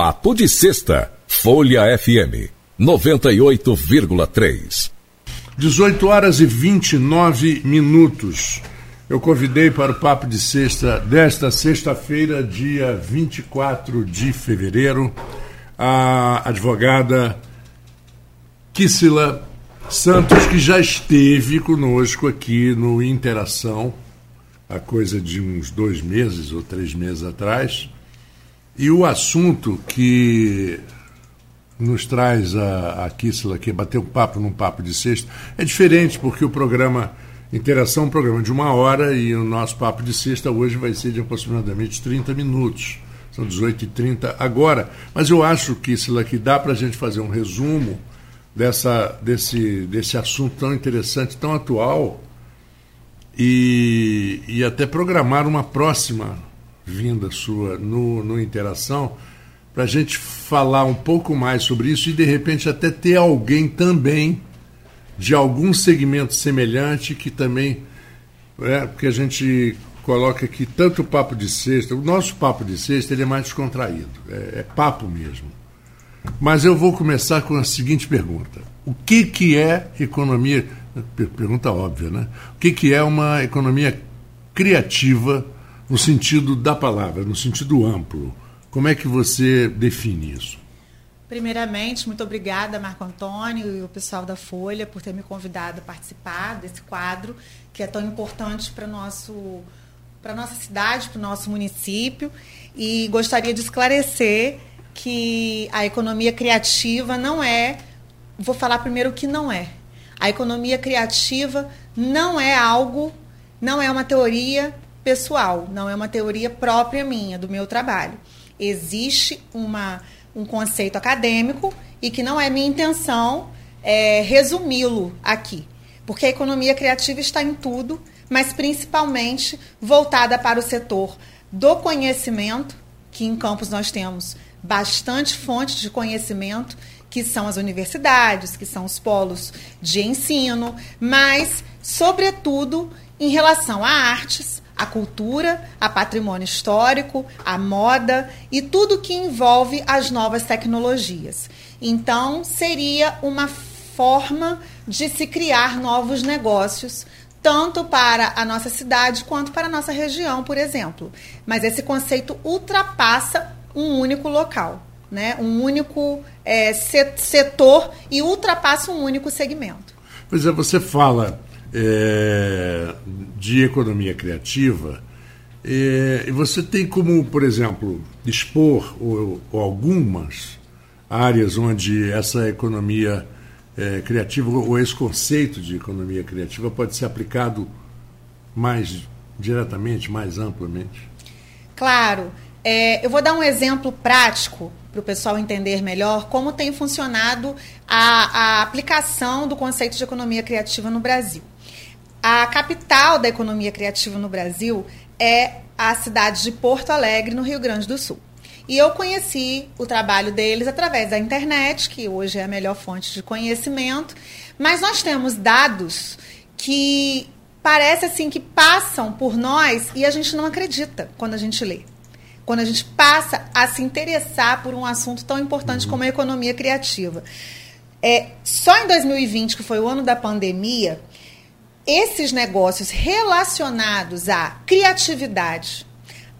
Papo de Sexta, Folha FM 98,3. 18 horas e 29 minutos. Eu convidei para o Papo de Sexta desta sexta-feira, dia 24 de fevereiro, a advogada Kissila Santos, que já esteve conosco aqui no Interação, há coisa de uns dois meses ou três meses atrás. E o assunto que nos traz a, a Kissela aqui, bater um papo num papo de sexta, é diferente, porque o programa Interação é um programa de uma hora e o nosso papo de sexta hoje vai ser de aproximadamente 30 minutos. São 18h30 agora. Mas eu acho, Kissela, que dá para a gente fazer um resumo dessa, desse, desse assunto tão interessante, tão atual, e, e até programar uma próxima vinda sua no, no Interação, para a gente falar um pouco mais sobre isso e, de repente, até ter alguém também de algum segmento semelhante que também. É, porque a gente coloca aqui tanto o papo de sexta, o nosso papo de sexta ele é mais descontraído, é, é papo mesmo. Mas eu vou começar com a seguinte pergunta: O que, que é economia? Pergunta óbvia, né? O que, que é uma economia criativa no sentido da palavra, no sentido amplo? Como é que você define isso? Primeiramente, muito obrigada, Marco Antônio e o pessoal da Folha por ter me convidado a participar desse quadro que é tão importante para nosso para nossa cidade, para o nosso município. E gostaria de esclarecer que a economia criativa não é. Vou falar primeiro o que não é. A economia criativa não é algo, não é uma teoria pessoal, não é uma teoria própria minha, do meu trabalho. Existe uma, um conceito acadêmico e que não é minha intenção é, resumi-lo aqui. Porque a economia criativa está em tudo, mas principalmente voltada para o setor do conhecimento, que em Campos nós temos bastante fontes de conhecimento, que são as universidades, que são os polos de ensino, mas, sobretudo, em relação a artes, a cultura, a patrimônio histórico, a moda e tudo que envolve as novas tecnologias. Então, seria uma forma de se criar novos negócios, tanto para a nossa cidade quanto para a nossa região, por exemplo. Mas esse conceito ultrapassa um único local, né? um único é, setor e ultrapassa um único segmento. Pois é, você fala é, de economia criativa é, você tem como, por exemplo, expor ou, ou algumas áreas onde essa economia é, criativa ou esse conceito de economia criativa pode ser aplicado mais diretamente, mais amplamente? Claro. É, eu vou dar um exemplo prático para o pessoal entender melhor como tem funcionado a, a aplicação do conceito de economia criativa no Brasil. A capital da economia criativa no Brasil é a cidade de Porto Alegre, no Rio Grande do Sul. E eu conheci o trabalho deles através da internet, que hoje é a melhor fonte de conhecimento, mas nós temos dados que parece assim que passam por nós e a gente não acredita quando a gente lê quando a gente passa a se interessar por um assunto tão importante como a economia criativa. É, só em 2020, que foi o ano da pandemia, esses negócios relacionados à criatividade,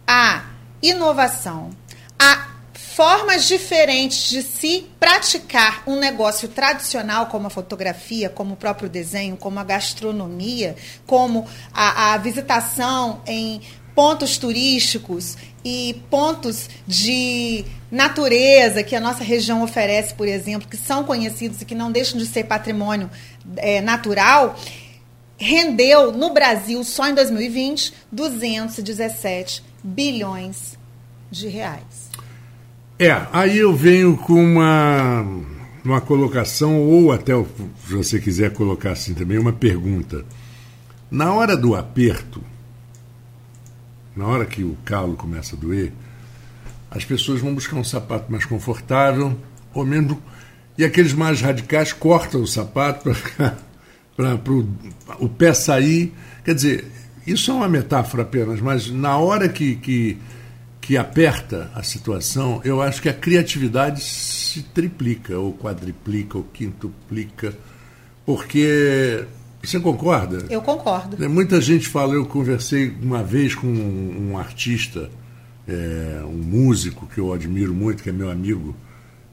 à inovação, a formas diferentes de se praticar um negócio tradicional, como a fotografia, como o próprio desenho, como a gastronomia, como a, a visitação em pontos turísticos e pontos de natureza que a nossa região oferece, por exemplo, que são conhecidos e que não deixam de ser patrimônio é, natural, rendeu no Brasil, só em 2020, 217 bilhões de reais. É, aí eu venho com uma, uma colocação, ou até, se você quiser colocar assim também, uma pergunta. Na hora do aperto, na hora que o calo começa a doer, as pessoas vão buscar um sapato mais confortável, ou menos. E aqueles mais radicais cortam o sapato para o pé sair. Quer dizer, isso é uma metáfora apenas, mas na hora que, que, que aperta a situação, eu acho que a criatividade se triplica, ou quadriplica, ou quintuplica, porque. Você concorda? Eu concordo. É, muita gente fala, eu conversei uma vez com um, um artista, é, um músico que eu admiro muito, que é meu amigo,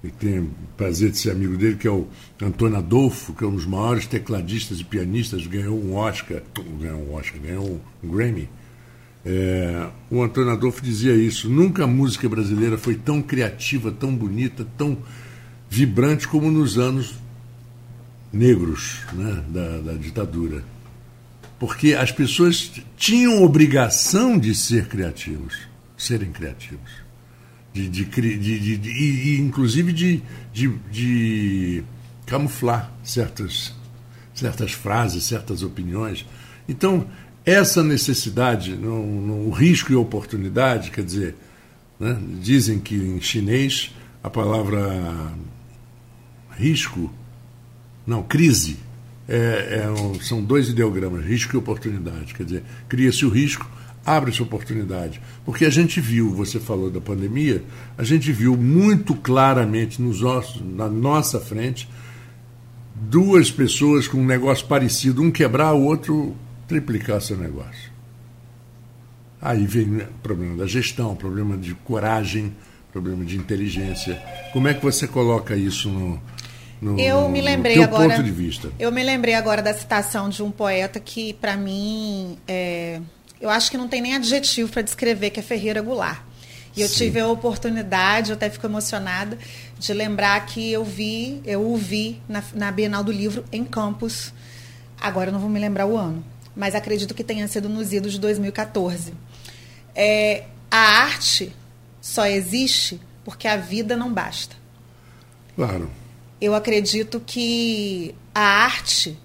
e tenho prazer de ser amigo dele, que é o Antônio Adolfo, que é um dos maiores tecladistas e pianistas, ganhou um Oscar, ganhou um Oscar, ganhou um Grammy é, o Antônio Adolfo dizia isso: nunca a música brasileira foi tão criativa, tão bonita, tão vibrante como nos anos negros né, da, da ditadura. Porque as pessoas tinham obrigação de ser criativos, serem criativos. De, de, de, de e, inclusive de, de, camuflar certas, certas frases, certas opiniões. Então, essa necessidade, no, no risco e oportunidade, quer dizer, né, dizem que em chinês a palavra risco, não, crise, é, é são dois ideogramas, risco e oportunidade. Quer dizer, cria-se o risco, abre-se oportunidade. Porque a gente viu, você falou da pandemia, a gente viu muito claramente nos ossos, na nossa frente, duas pessoas com um negócio parecido, um quebrar, o outro triplicar seu negócio. Aí vem o problema da gestão, problema de coragem, problema de inteligência. Como é que você coloca isso no, no, eu me lembrei agora, ponto de vista? Eu me lembrei agora da citação de um poeta que, para mim, é, eu acho que não tem nem adjetivo para descrever, que é Ferreira Goulart. E eu Sim. tive a oportunidade, eu até fico emocionada, de lembrar que eu vi, eu o vi na, na Bienal do Livro em Campos. Agora eu não vou me lembrar o ano mas acredito que tenha sido nos idos de 2014. É, a arte só existe porque a vida não basta. Claro. Eu acredito que a arte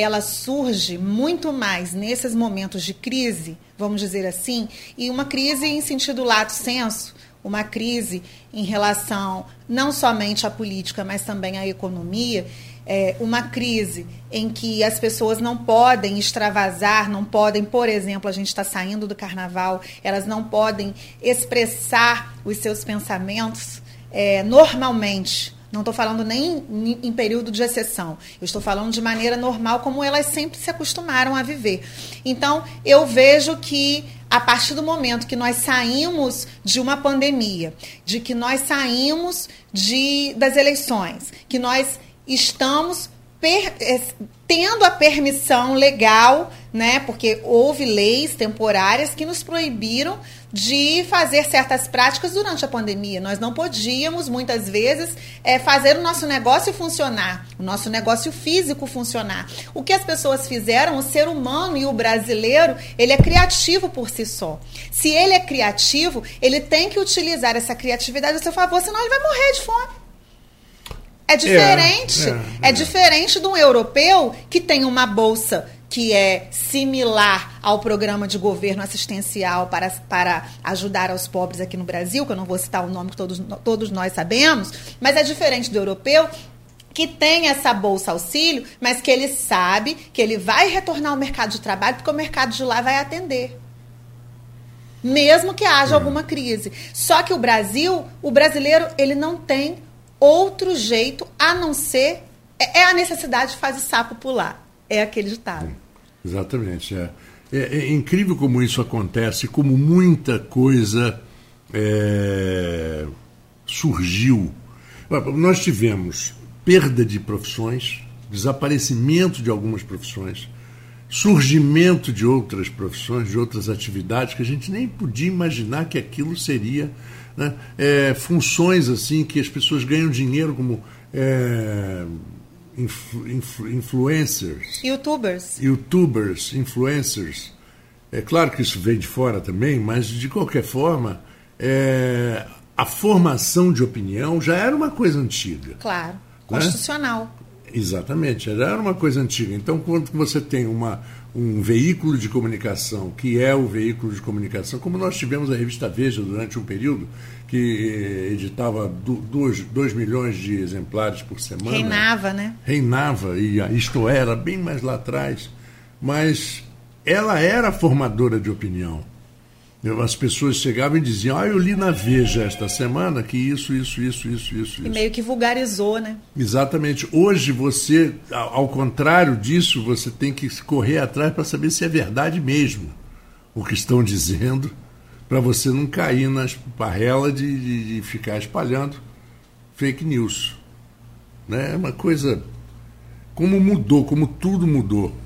ela surge muito mais nesses momentos de crise, vamos dizer assim, e uma crise em sentido lato senso, uma crise em relação não somente à política, mas também à economia, é, uma crise em que as pessoas não podem extravasar, não podem, por exemplo, a gente está saindo do carnaval, elas não podem expressar os seus pensamentos é, normalmente. Não estou falando nem em período de exceção. Eu estou falando de maneira normal, como elas sempre se acostumaram a viver. Então, eu vejo que a partir do momento que nós saímos de uma pandemia, de que nós saímos de, das eleições, que nós estamos per, é, tendo a permissão legal, né? Porque houve leis temporárias que nos proibiram de fazer certas práticas durante a pandemia. Nós não podíamos, muitas vezes, é, fazer o nosso negócio funcionar, o nosso negócio físico funcionar. O que as pessoas fizeram, o ser humano e o brasileiro, ele é criativo por si só. Se ele é criativo, ele tem que utilizar essa criatividade a seu favor, senão ele vai morrer de fome. É diferente. É, é, é, diferente de um europeu que tem uma bolsa que é similar ao programa de governo assistencial para, para ajudar aos pobres aqui no Brasil, que eu não vou citar o nome que todos, todos nós sabemos, mas é diferente do europeu que tem essa bolsa auxílio, mas que ele sabe que ele vai retornar ao mercado de trabalho porque o mercado de lá vai atender. Mesmo que haja é. alguma crise. Só que o Brasil, o brasileiro, ele não tem outro jeito a não ser. É, é a necessidade faz o sapo pular. É aquele ditado. Exatamente. É. É, é incrível como isso acontece, como muita coisa é, surgiu. Nós tivemos perda de profissões, desaparecimento de algumas profissões, surgimento de outras profissões, de outras atividades que a gente nem podia imaginar que aquilo seria né? É, funções assim que as pessoas ganham dinheiro como é, influ, influ, influencers, youtubers, youtubers, influencers. É claro que isso vem de fora também, mas de qualquer forma é, a formação de opinião já era uma coisa antiga. Claro, né? constitucional. Né? Exatamente, já era uma coisa antiga. Então, quando você tem uma um veículo de comunicação, que é o veículo de comunicação, como nós tivemos a revista Veja durante um período, que editava 2 milhões de exemplares por semana. Reinava, né? Reinava, e isto era bem mais lá atrás. Mas ela era formadora de opinião. As pessoas chegavam e diziam: Ah, eu li na Veja esta semana que isso, isso, isso, isso, isso. E meio que vulgarizou, né? Exatamente. Hoje você, ao contrário disso, você tem que correr atrás para saber se é verdade mesmo o que estão dizendo, para você não cair nas parrelas de, de, de, ficar espalhando fake news. Né? É uma coisa. Como mudou, como tudo mudou.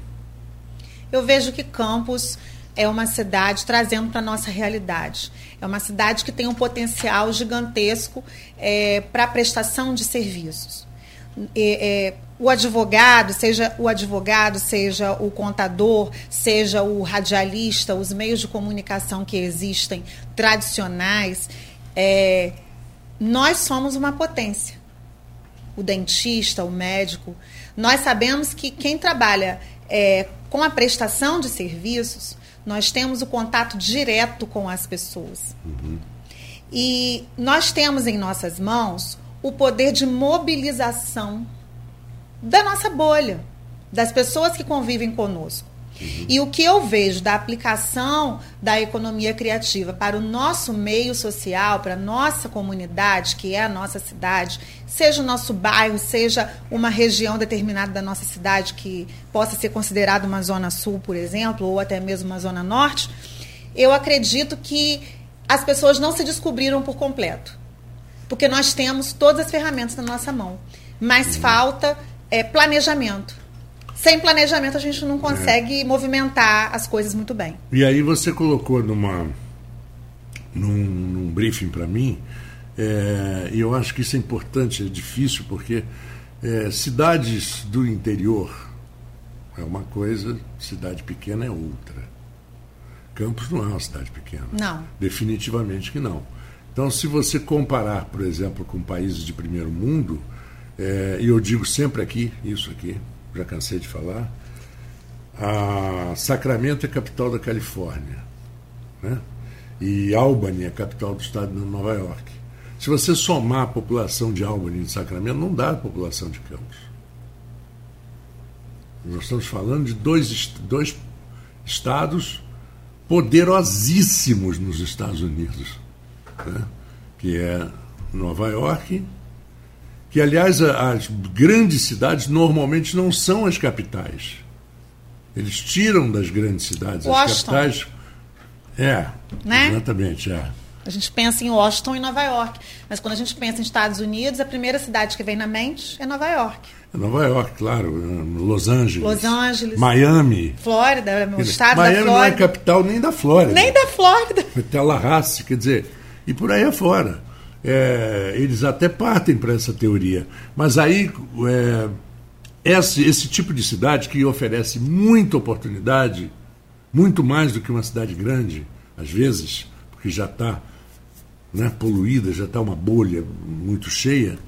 Eu vejo que Campos é uma cidade trazendo para a nossa realidade. É uma cidade que tem um potencial gigantesco é, para prestação de serviços. É, o advogado, seja o advogado, seja o contador, seja o radialista, os meios de comunicação que existem tradicionais, é, nós somos uma potência. O dentista, o médico, nós sabemos que quem trabalha é, com a prestação de serviços nós temos o contato direto com as pessoas. Uhum. E nós temos em nossas mãos o poder de mobilização da nossa bolha, das pessoas que convivem conosco. Uhum. E o que eu vejo da aplicação da economia criativa para o nosso meio social, para a nossa comunidade, que é a nossa cidade, seja o nosso bairro, seja uma região determinada da nossa cidade que possa ser considerada uma zona sul, por exemplo, ou até mesmo uma zona norte, eu acredito que as pessoas não se descobriram por completo. Porque nós temos todas as ferramentas na nossa mão. Mas uhum. falta é, planejamento sem planejamento a gente não consegue é. movimentar as coisas muito bem. E aí você colocou numa num, num briefing para mim, é, e eu acho que isso é importante, é difícil, porque é, cidades do interior é uma coisa, cidade pequena é outra. Campos não é uma cidade pequena. Não. Definitivamente que não. Então, se você comparar, por exemplo, com países de primeiro mundo, é, e eu digo sempre aqui, isso aqui, já cansei de falar. A Sacramento é capital da Califórnia. Né? E Albany é capital do estado de Nova York. Se você somar a população de Albany e de Sacramento, não dá a população de Campos. Nós estamos falando de dois, dois estados poderosíssimos nos Estados Unidos, né? que é Nova York que, aliás, as grandes cidades normalmente não são as capitais. Eles tiram das grandes cidades Washington. as capitais. É, né? exatamente, é. A gente pensa em Washington e Nova York. Mas quando a gente pensa em Estados Unidos, a primeira cidade que vem na mente é Nova York. É Nova York, claro. Los Angeles. Los Angeles. Miami. Flórida, o estado Miami da Flórida. não é capital nem da Flórida. Nem da Flórida. Tallahassee, quer dizer, e por aí afora é, eles até partem para essa teoria. Mas aí, é, esse, esse tipo de cidade que oferece muita oportunidade, muito mais do que uma cidade grande, às vezes, porque já está né, poluída, já está uma bolha muito cheia.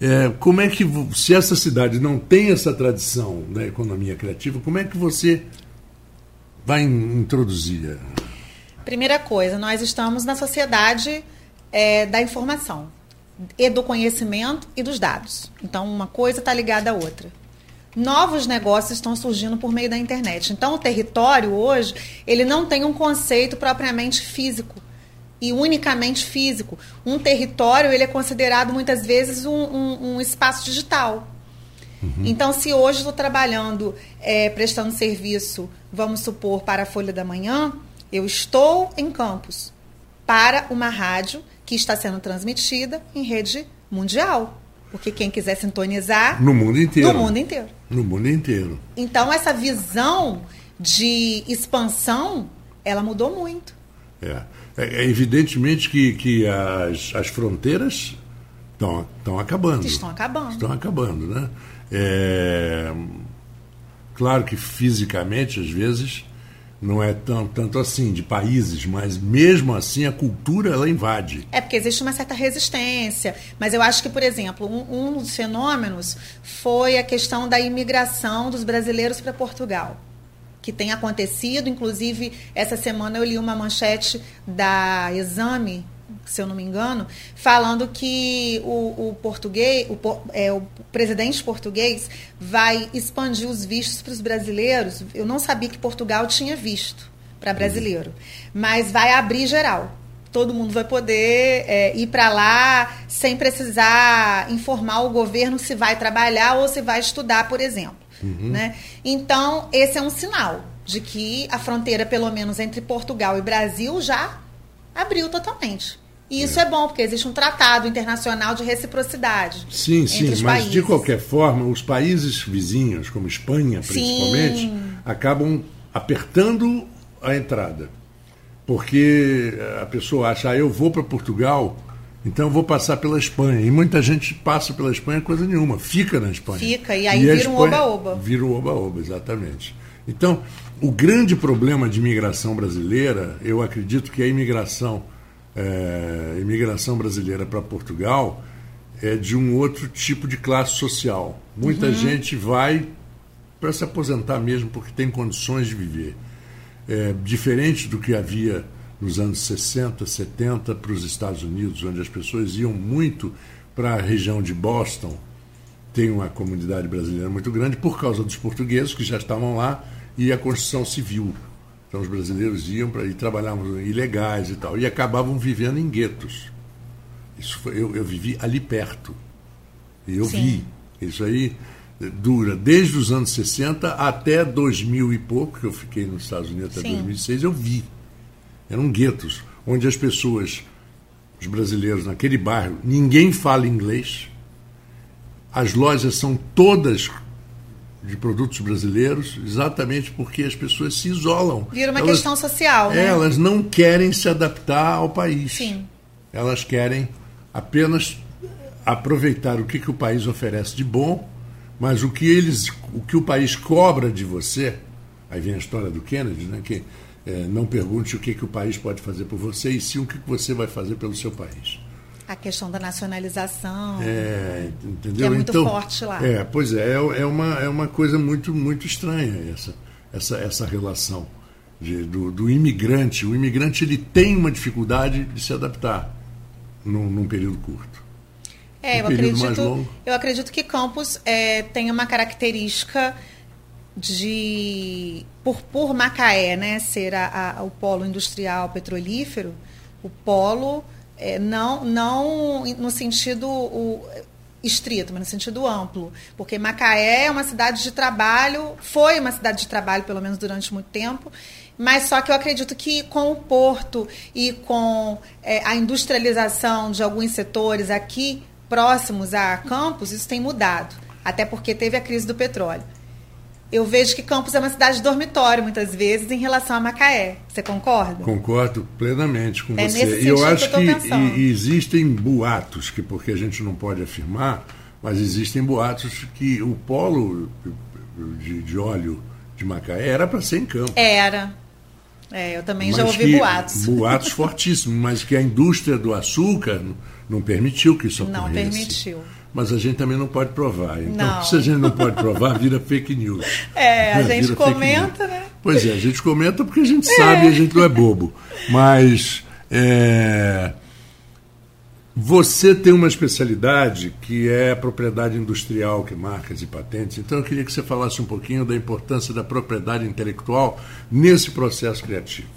É, como é que, se essa cidade não tem essa tradição da economia criativa, como é que você vai introduzir? Primeira coisa, nós estamos na sociedade é, da informação, e do conhecimento e dos dados. Então, uma coisa está ligada à outra. Novos negócios estão surgindo por meio da internet. Então, o território hoje ele não tem um conceito propriamente físico e unicamente físico. Um território ele é considerado muitas vezes um, um, um espaço digital. Uhum. Então, se hoje estou trabalhando, é, prestando serviço, vamos supor, para a Folha da Manhã, eu estou em campus para uma rádio que está sendo transmitida em rede mundial. Porque quem quiser sintonizar. No mundo inteiro. No mundo inteiro. No mundo inteiro. Então, essa visão de expansão, ela mudou muito. É. É, é evidentemente que, que as, as fronteiras estão acabando. Estão acabando. Estão acabando, né? É, claro que fisicamente, às vezes, não é tão, tanto assim de países, mas mesmo assim a cultura ela invade. É porque existe uma certa resistência, mas eu acho que, por exemplo, um, um dos fenômenos foi a questão da imigração dos brasileiros para Portugal, que tem acontecido, inclusive essa semana eu li uma manchete da Exame se eu não me engano, falando que o, o português, o, é, o presidente português vai expandir os vistos para os brasileiros. Eu não sabia que Portugal tinha visto. para brasileiro. Mas vai abrir geral. Todo mundo vai poder é, ir para lá sem precisar informar o governo se vai trabalhar ou se vai estudar, por exemplo. Uhum. Né? Então, esse é um sinal de que a fronteira, pelo menos entre Portugal e Brasil, já abriu totalmente. E isso é. é bom, porque existe um tratado internacional de reciprocidade. Sim, sim, mas países. de qualquer forma, os países vizinhos, como Espanha principalmente, sim. acabam apertando a entrada. Porque a pessoa acha, ah, eu vou para Portugal, então eu vou passar pela Espanha. E muita gente passa pela Espanha coisa nenhuma, fica na Espanha. Fica, e aí e vira um oba-oba. Vira um oba-oba, exatamente. Então, o grande problema de imigração brasileira, eu acredito que a imigração é, imigração brasileira para Portugal é de um outro tipo de classe social. Muita uhum. gente vai para se aposentar mesmo porque tem condições de viver. É, diferente do que havia nos anos 60, 70 para os Estados Unidos, onde as pessoas iam muito para a região de Boston. Tem uma comunidade brasileira muito grande por causa dos portugueses que já estavam lá e a construção civil. Então os brasileiros iam para e trabalhavam ilegais e tal, e acabavam vivendo em guetos. Isso foi, eu, eu vivi ali perto. E eu Sim. vi. Isso aí dura desde os anos 60 até 2000 e pouco, que eu fiquei nos Estados Unidos até Sim. 2006, eu vi. Eram guetos, onde as pessoas, os brasileiros naquele bairro, ninguém fala inglês. As lojas são todas de produtos brasileiros, exatamente porque as pessoas se isolam. Vira uma elas, questão social, né? Elas não querem se adaptar ao país. Sim. Elas querem apenas aproveitar o que, que o país oferece de bom, mas o que eles, o que o país cobra de você, aí vem a história do Kennedy, né? Que é, não pergunte o que, que o país pode fazer por você, e sim o que, que você vai fazer pelo seu país. A questão da nacionalização. É, entendeu? Que é muito então, forte lá. É, pois é, é, é uma, é uma coisa muito, muito estranha essa, essa, essa relação de, do, do imigrante. O imigrante ele tem uma dificuldade de se adaptar num, num período curto. É, um eu acredito, eu acredito que Campos é, tem uma característica de por, por Macaé, né, ser a, a, o polo industrial petrolífero, o polo é, não, não no sentido o, estrito, mas no sentido amplo. Porque Macaé é uma cidade de trabalho, foi uma cidade de trabalho, pelo menos durante muito tempo, mas só que eu acredito que com o porto e com é, a industrialização de alguns setores aqui próximos a Campos, isso tem mudado. Até porque teve a crise do petróleo eu vejo que Campos é uma cidade dormitório muitas vezes em relação a Macaé. Você concorda? Concordo plenamente com é você. E eu acho que, que existem boatos, que porque a gente não pode afirmar, mas existem boatos que o polo de, de óleo de Macaé era para ser em Campos. Era. É, eu também mas já ouvi boatos. Boatos fortíssimos, mas que a indústria do açúcar não permitiu que isso ocorresse. Não permitiu mas a gente também não pode provar. Então, não. se a gente não pode provar, vira fake news. É, a gente comenta, né? Pois é, a gente comenta porque a gente é. sabe e a gente não é bobo. Mas é, você tem uma especialidade que é a propriedade industrial, que é marcas e patentes. Então eu queria que você falasse um pouquinho da importância da propriedade intelectual nesse processo criativo.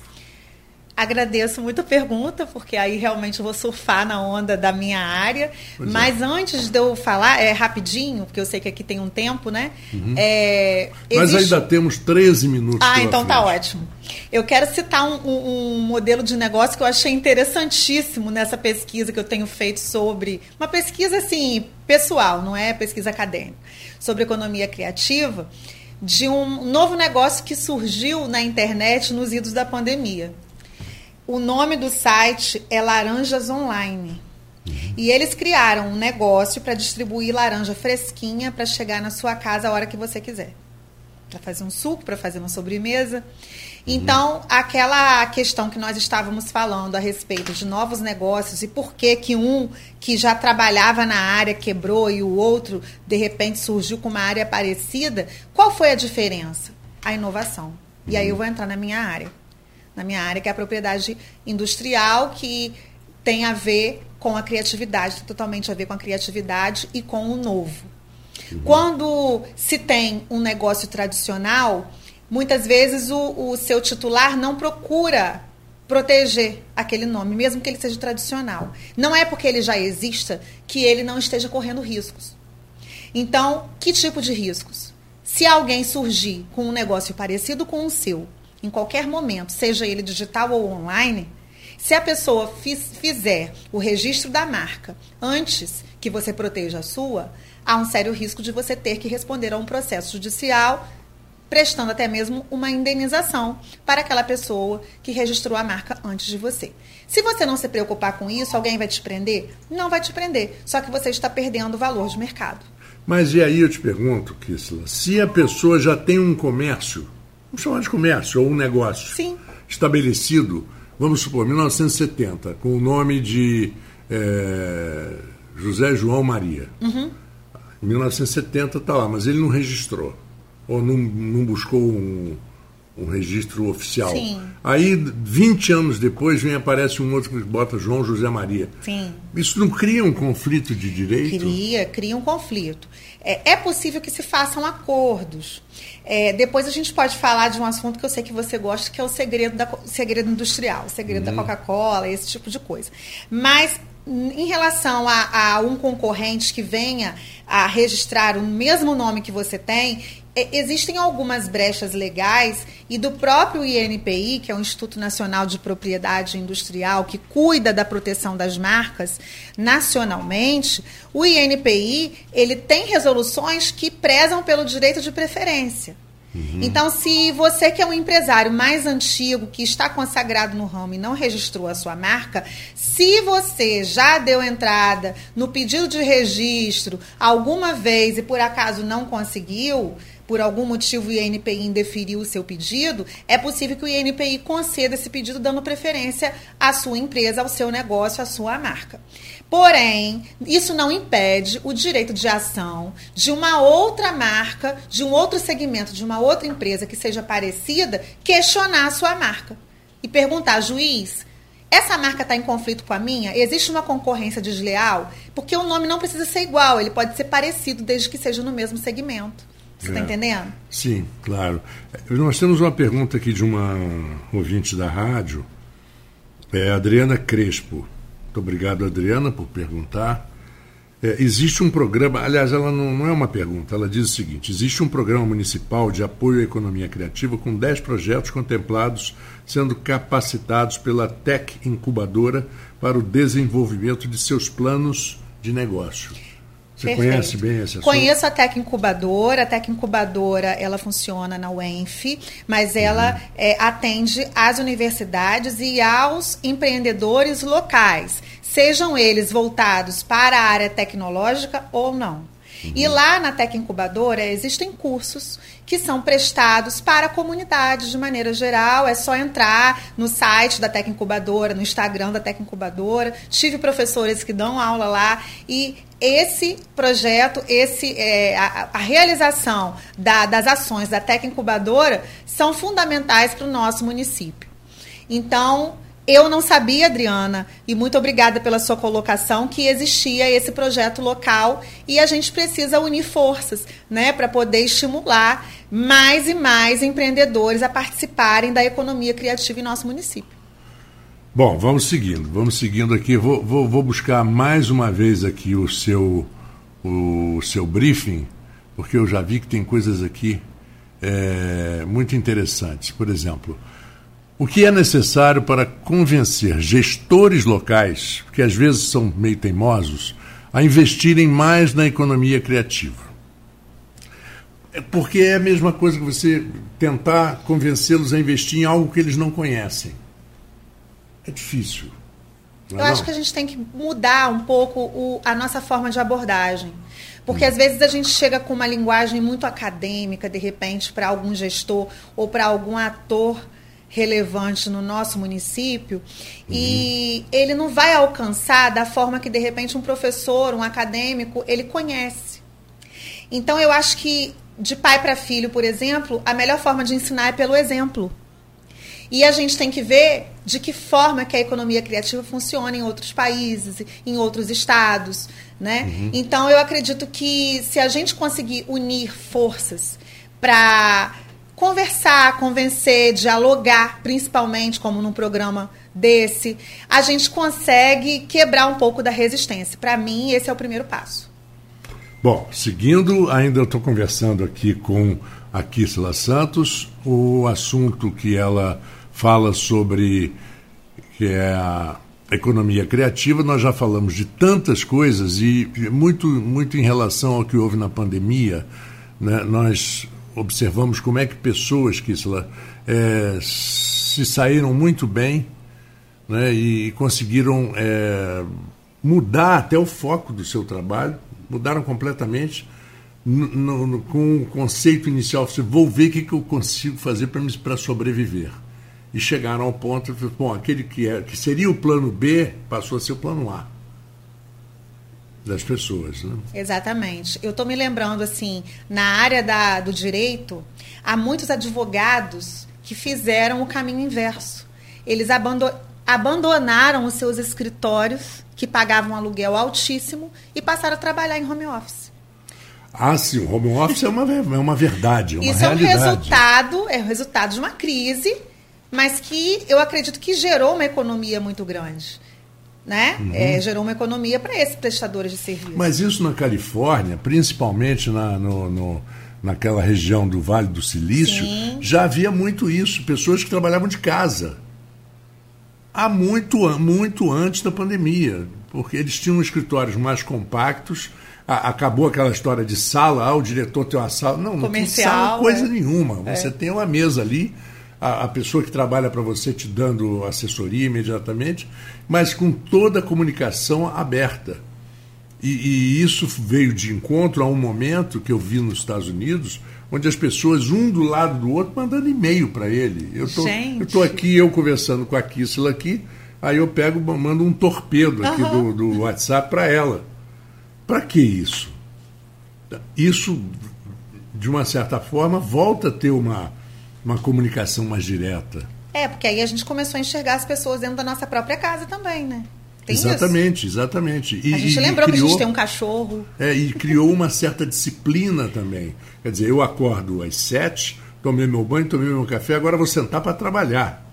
Agradeço muito a pergunta, porque aí realmente eu vou surfar na onda da minha área. Pois é. Mas é. antes de eu falar, é rapidinho, porque eu sei que aqui tem um tempo, né? Uhum. É, Mas ainda temos 13 minutos. Ah, então tá frente. tá ótimo. Eu quero citar um, um, um, modelo de negócio que eu achei interessantíssimo nessa pesquisa que eu tenho feito sobre. Uma pesquisa assim, pessoal, não é pesquisa acadêmica, sobre economia criativa, de um novo negócio que surgiu na internet nos idos da pandemia o nome do site é Laranjas Online. Uhum. E eles criaram um negócio para distribuir laranja fresquinha para chegar na sua casa a hora que você quiser. Para fazer um suco, para fazer uma sobremesa. Uhum. Então, aquela questão que nós estávamos falando a respeito de novos negócios e por que que um que já trabalhava na área quebrou e o outro de repente surgiu com uma área parecida, qual foi a diferença? A inovação. E aí eu vou entrar na minha área na minha área, que é a propriedade industrial, que tem a ver com a criatividade, totalmente a ver com a criatividade e com o novo. Uhum. Quando se tem um negócio tradicional, muitas vezes o, o seu titular não procura proteger aquele nome, mesmo que ele seja tradicional. Não é porque ele já exista que ele não esteja correndo riscos. Então, que tipo de riscos? Se alguém surgir com um negócio parecido com o seu, em qualquer momento, seja ele digital ou online, se a pessoa fiz, fizer o registro da marca antes que você proteja a sua, há um sério risco de você ter que responder a um processo judicial, prestando até mesmo uma indenização para aquela pessoa que registrou a marca antes de você. Se você não se preocupar com isso, alguém vai te prender? Não vai te prender, só que você está perdendo o valor de mercado. Mas e aí eu te pergunto, Kissla, se a pessoa já tem um comércio, vamos chamar de comércio, ou um negócio Sim. estabelecido, vamos supor, 1970, com o nome de é, José João Maria. Uhum. 1970 está lá, mas ele não registrou. Ou não, não buscou um, um registro oficial. Sim. Aí, 20 anos depois, vem aparece um outro que bota João José Maria. Sim. Isso não cria um conflito de direito? Cria, cria um conflito. É, é possível que se façam acordos. É, depois a gente pode falar de um assunto que eu sei que você gosta, que é o segredo, da, segredo industrial, o segredo da Coca-Cola, esse tipo de coisa. Mas em relação a, a, um concorrente que venha a registrar o mesmo nome que você tem, existem algumas brechas legais e do próprio INPI, que é o Instituto Nacional de Propriedade Industrial, que cuida da proteção das marcas nacionalmente, o INPI ele tem resoluções que prezam pelo direito de preferência. Uhum. Então, se você que é um empresário mais antigo, que está consagrado no ramo e não registrou a sua marca, se você já deu entrada no pedido de registro alguma vez e por acaso não conseguiu, por algum motivo o INPI indeferiu o seu pedido, é possível que o INPI conceda esse pedido dando preferência à sua empresa, ao seu negócio, à sua marca. Porém, isso não impede o direito de ação de uma outra marca, de um outro segmento, de uma outra empresa que seja parecida, questionar a sua marca e perguntar, juiz, essa marca está em conflito com a minha? Existe uma concorrência desleal? Porque o nome não precisa ser igual, ele pode ser parecido desde que seja no mesmo segmento. Você está é. entendendo? Sim, claro. Nós temos uma pergunta aqui de uma ouvinte da rádio, é Adriana Crespo. Muito obrigado, Adriana, por perguntar. É, existe um programa, aliás, ela não, não, é uma pergunta, ela diz o seguinte: existe um programa municipal de apoio à economia criativa com 10 projetos contemplados sendo capacitados pela Tec Incubadora para o desenvolvimento de seus planos de negócio. Você Perfeito. conhece bem esse assunto? Conheço a Tec Incubadora. A Tec Incubadora ela funciona na UENF, mas ela uhum. é, atende às universidades e aos empreendedores locais, sejam eles voltados para a área tecnológica ou não. Uhum. E lá na Tec Incubadora existem cursos que são prestados para a comunidade de maneira geral. É só entrar no site da Tec Incubadora, no Instagram da Tec Incubadora. Tive professores que dão aula lá e esse projeto, esse, é, a, a, realização da, das ações da Tec Incubadora são fundamentais para o nosso município. Então, eu não sabia, Adriana, e muito obrigada pela sua colocação, que existia esse projeto local e a gente precisa unir forças, né, para poder estimular mais e mais empreendedores a participarem da economia criativa em nosso município. Bom, vamos seguindo, vamos seguindo aqui. Vou, vou, vou buscar mais uma vez aqui o seu, o seu briefing, porque eu já vi que tem coisas aqui é, muito interessantes. Por exemplo, o que é necessário para convencer gestores locais, que às vezes são meio teimosos, a investirem mais na economia criativa? É porque é a mesma coisa que você tentar convencê-los a investir em algo que eles não conhecem. É difícil. É Eu acho que a gente tem que mudar um pouco o, a nossa forma de abordagem. Porque às vezes a gente chega com uma linguagem muito acadêmica, de repente, para algum gestor ou para algum ator relevante no nosso município uhum. e ele não vai alcançar da forma que de repente um professor, um acadêmico, ele conhece. Então eu acho que de pai para filho, por exemplo, a melhor forma de ensinar é pelo exemplo. E a gente tem que ver de que forma que a economia criativa funciona em outros países, em outros estados, né? Uhum. Então eu acredito que se a gente conseguir unir forças para conversar, convencer, dialogar, principalmente como num programa desse, a gente consegue quebrar um pouco da resistência. Para mim, esse é o primeiro passo. Bom, seguindo, ainda estou conversando aqui com a Kissela Santos, o assunto que ela fala sobre que é a economia criativa, nós já falamos de tantas coisas e muito, muito em relação ao que houve na pandemia, né, nós observamos como é que pessoas, Kissela, é, se saíram muito bem né, e conseguiram é, mudar até o foco do seu trabalho, mudaram completamente no, no, com o conceito inicial, você vou ver o que, que eu consigo fazer para sobreviver. E chegaram ao ponto, bom, aquele que, é, que seria o plano B passou a ser o plano A das pessoas. Né? Exatamente. Eu estou me lembrando, assim, na área da, do direito, há muitos advogados que fizeram o caminho inverso. Eles abandon, abandonaram os seus escritórios, que pagavam um aluguel altíssimo, e passaram a trabalhar em home office. Ah, sim, o home office é uma, é uma verdade, é uma Isso realidade. é um resultado, é o resultado de uma crise, mas que eu acredito que gerou uma economia muito grande. Né? Uhum. É, gerou uma economia para esses prestadores de serviço. Mas isso na Califórnia, principalmente na, no, no, naquela região do Vale do Silício, Sim. já havia muito isso, pessoas que trabalhavam de casa há muito, muito antes da pandemia, porque eles tinham escritórios mais compactos. A, acabou aquela história de sala, ah, o diretor tem uma sala. Não, não tem sala coisa é. nenhuma. Você é. tem uma mesa ali, a, a pessoa que trabalha para você te dando assessoria imediatamente, mas com toda a comunicação aberta. E, e, isso veio de encontro a um momento que eu vi nos Estados Unidos, onde as pessoas, um do lado do outro, mandando e-mail para ele. Eu tô, estou aqui, eu conversando com a Kissela aqui, aí eu pego, mando um torpedo aqui uhum. do, do WhatsApp para ela. Para que isso? Isso, de uma certa forma, volta a ter uma, uma comunicação mais direta. É, porque aí a gente começou a enxergar as pessoas dentro da nossa própria casa também, né? Tem exatamente, isso? exatamente. E, a gente lembrou criou, que a gente tem um cachorro. É, e criou uma certa disciplina também. Quer dizer, eu acordo às sete, tomei meu banho, tomei meu café, agora vou sentar para trabalhar.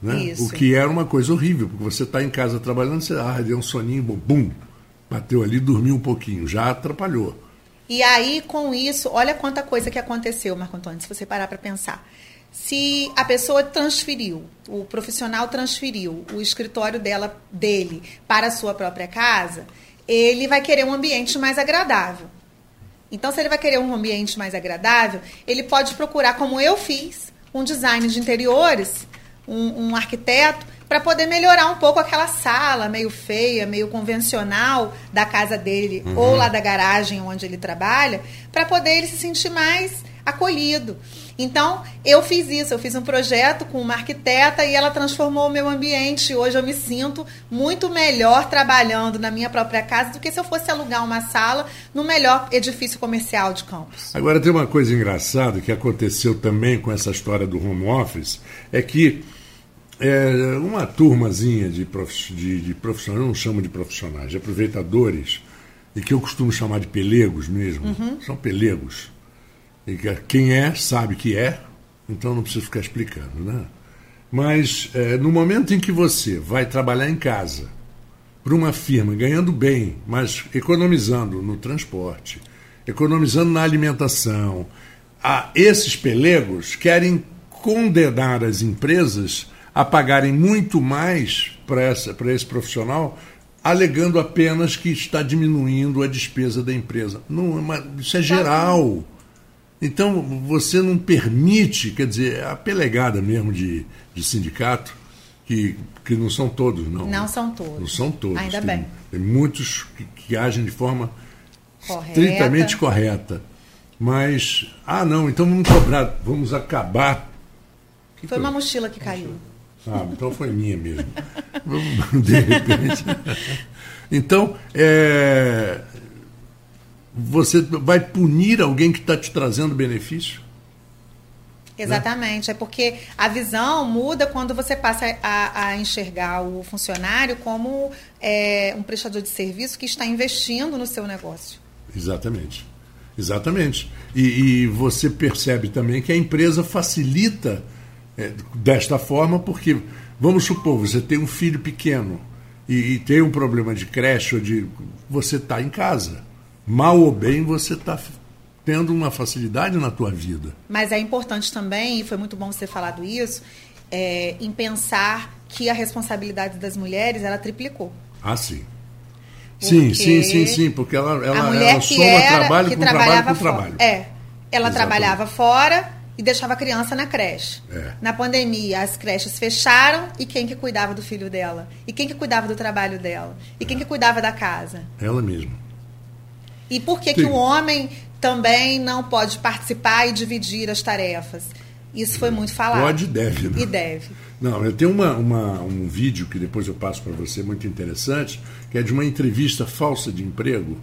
Né? O que era uma coisa horrível, porque você está em casa trabalhando, você ah, deu um soninho, bum, bateu ali, dormiu um pouquinho, já atrapalhou. E aí, com isso, olha quanta coisa que aconteceu, Marco Antônio, se você parar para pensar. Se a pessoa transferiu, o profissional transferiu o escritório dela, dele para a sua própria casa, ele vai querer um ambiente mais agradável. Então, se ele vai querer um ambiente mais agradável, ele pode procurar, como eu fiz, um design de interiores, um, um arquiteto, para poder melhorar um pouco aquela sala meio feia, meio convencional da casa dele uhum. ou lá da garagem onde ele trabalha, para poder ele se sentir mais acolhido. Então, eu fiz isso, eu fiz um projeto com uma arquiteta e ela transformou o meu ambiente. Hoje eu me sinto muito melhor trabalhando na minha própria casa do que se eu fosse alugar uma sala no melhor edifício comercial de Campos. Agora, tem uma coisa engraçada que aconteceu também com essa história do home office, é que é, uma turmazinha de, prof, de, de profissionais, eu não chamo de profissionais, de aproveitadores, e que eu costumo chamar de pelegos mesmo, uhum. são pelegos quem é, sabe que é, então não preciso ficar explicando, né? Mas é, no momento em que você vai trabalhar em casa para uma firma ganhando bem, mas economizando no transporte, economizando na alimentação, a, esses pelegos querem condenar as empresas a pagarem muito mais para esse profissional, alegando apenas que está diminuindo a despesa da empresa. Não, isso é geral. Então, você não permite, quer dizer, a pelegada mesmo de, de sindicato, que, que não são todos, não. Não são todos. Não são todos. Ainda tem, bem. Tem muitos que, que agem de forma correta. estritamente correta. Mas, ah, não, então vamos cobrar, vamos acabar. Que foi, foi uma mochila que caiu. Ah, então foi minha mesmo. de repente. Então, é, você vai punir alguém que está te trazendo benefício? Exatamente, né? é porque a visão muda quando você passa a, a enxergar o funcionário como é, um prestador de serviço que está investindo no seu negócio. Exatamente. Exatamente. E, e, você percebe também que a empresa facilita é, desta forma, porque, vamos supor, você tem um filho pequeno e, e tem um problema de creche ou de. Você está em casa. Mal ou bem, você está tendo uma facilidade na tua vida. Mas é importante também, e foi muito bom você falado isso, é, em pensar que a responsabilidade das mulheres ela triplicou. Ah, sim. Sim, sim, sim, sim, porque ela, ela, a mulher ela que soma era, trabalho que com trabalhava trabalho com trabalho. É. Ela Exatamente. trabalhava fora e deixava a criança na creche. É. Na pandemia, as creches fecharam e quem que cuidava do filho dela? E quem que cuidava do trabalho dela? E quem que cuidava da casa? Ela mesma. E por que, que o homem também não pode participar e dividir as tarefas? Isso foi muito falado. Pode e deve, né? E deve. Não, eu tenho uma, uma- um vídeo que depois eu passo para você, muito interessante, que é de uma entrevista falsa de emprego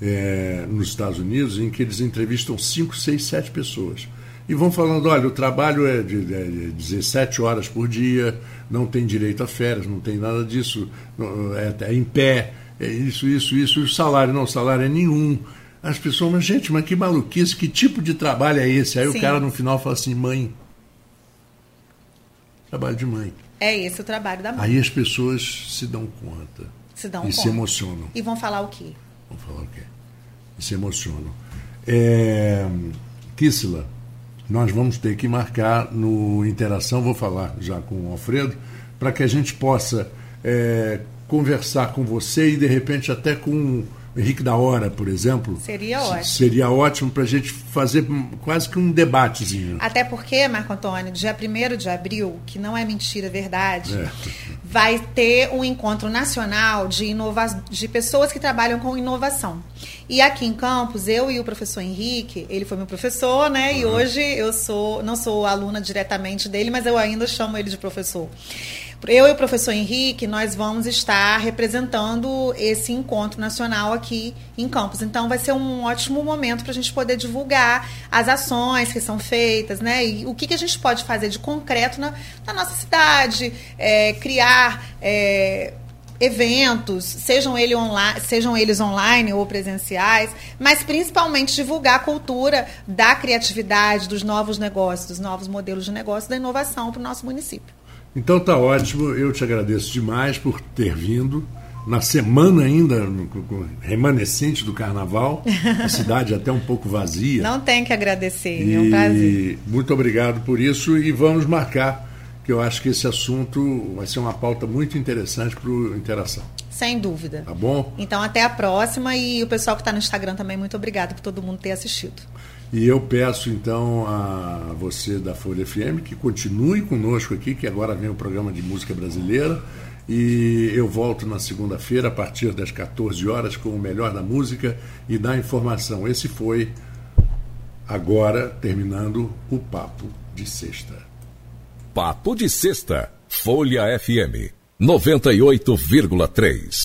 é, nos Estados Unidos, em que eles entrevistam 5, 6, 7 pessoas. E vão falando, olha, o trabalho é de, é de 17 horas por dia, não tem direito a férias, não tem nada disso, é, é em pé, é isso, isso, isso, e o salário, não, o salário é nenhum. As pessoas, mas gente, mas que maluquice, que tipo de trabalho é esse? Aí Sim. o cara no final fala assim, mãe, trabalho de mãe. É esse o trabalho da mãe. Aí as pessoas se dão conta se dão e conta. se emocionam. E vão falar o quê? Vamos falar o quê? E se emocionam. É, Kissila, nós vamos ter que marcar no Interação, vou falar já com o Alfredo, para que a gente possa é, conversar com você e de repente até com Henrique da Hora, por exemplo. Seria Se- ótimo. Seria ótimo para a gente fazer quase que um debatezinho. Até porque, Marco Antônio, dia 1 de abril, que não é mentira, é verdade, É. vai ter um encontro nacional de, inova de pessoas que trabalham com inovação. E aqui em Campos, eu e o professor Henrique, ele foi meu professor, né? E hoje eu sou, não sou aluna diretamente dele, mas eu ainda chamo ele de professor. Eu e o professor Henrique, nós vamos estar representando esse encontro nacional aqui em Campos. Então, vai ser um ótimo momento para a gente poder divulgar as ações que são feitas, né? E o que, que a gente pode fazer de concreto na, na nossa cidade, é, criar. é, eventos, sejam, ele onla- sejam eles online ou presenciais, mas principalmente divulgar a cultura da criatividade, dos novos negócios, dos novos modelos de negócio, da inovação para o nosso município. Então tá ótimo, eu te agradeço demais por ter vindo. Na semana ainda, remanescente do carnaval, a cidade até um pouco vazia. Não tem que agradecer, e é um prazer. muito obrigado por isso e vamos marcar, que eu acho que esse assunto vai ser uma pauta muito interessante para o Interação. Sem dúvida. Tá bom? Então, até a próxima e o pessoal que está no Instagram também, muito obrigado por todo mundo ter assistido. E eu peço então a você da Folha FM que continue conosco aqui, que agora vem o programa de música brasileira. E eu volto na segunda-feira, a partir das 14 horas, com o melhor da música e da informação. Esse foi, agora, terminando o Papo de Sexta. Papo de Sexta, Folha FM 98,3.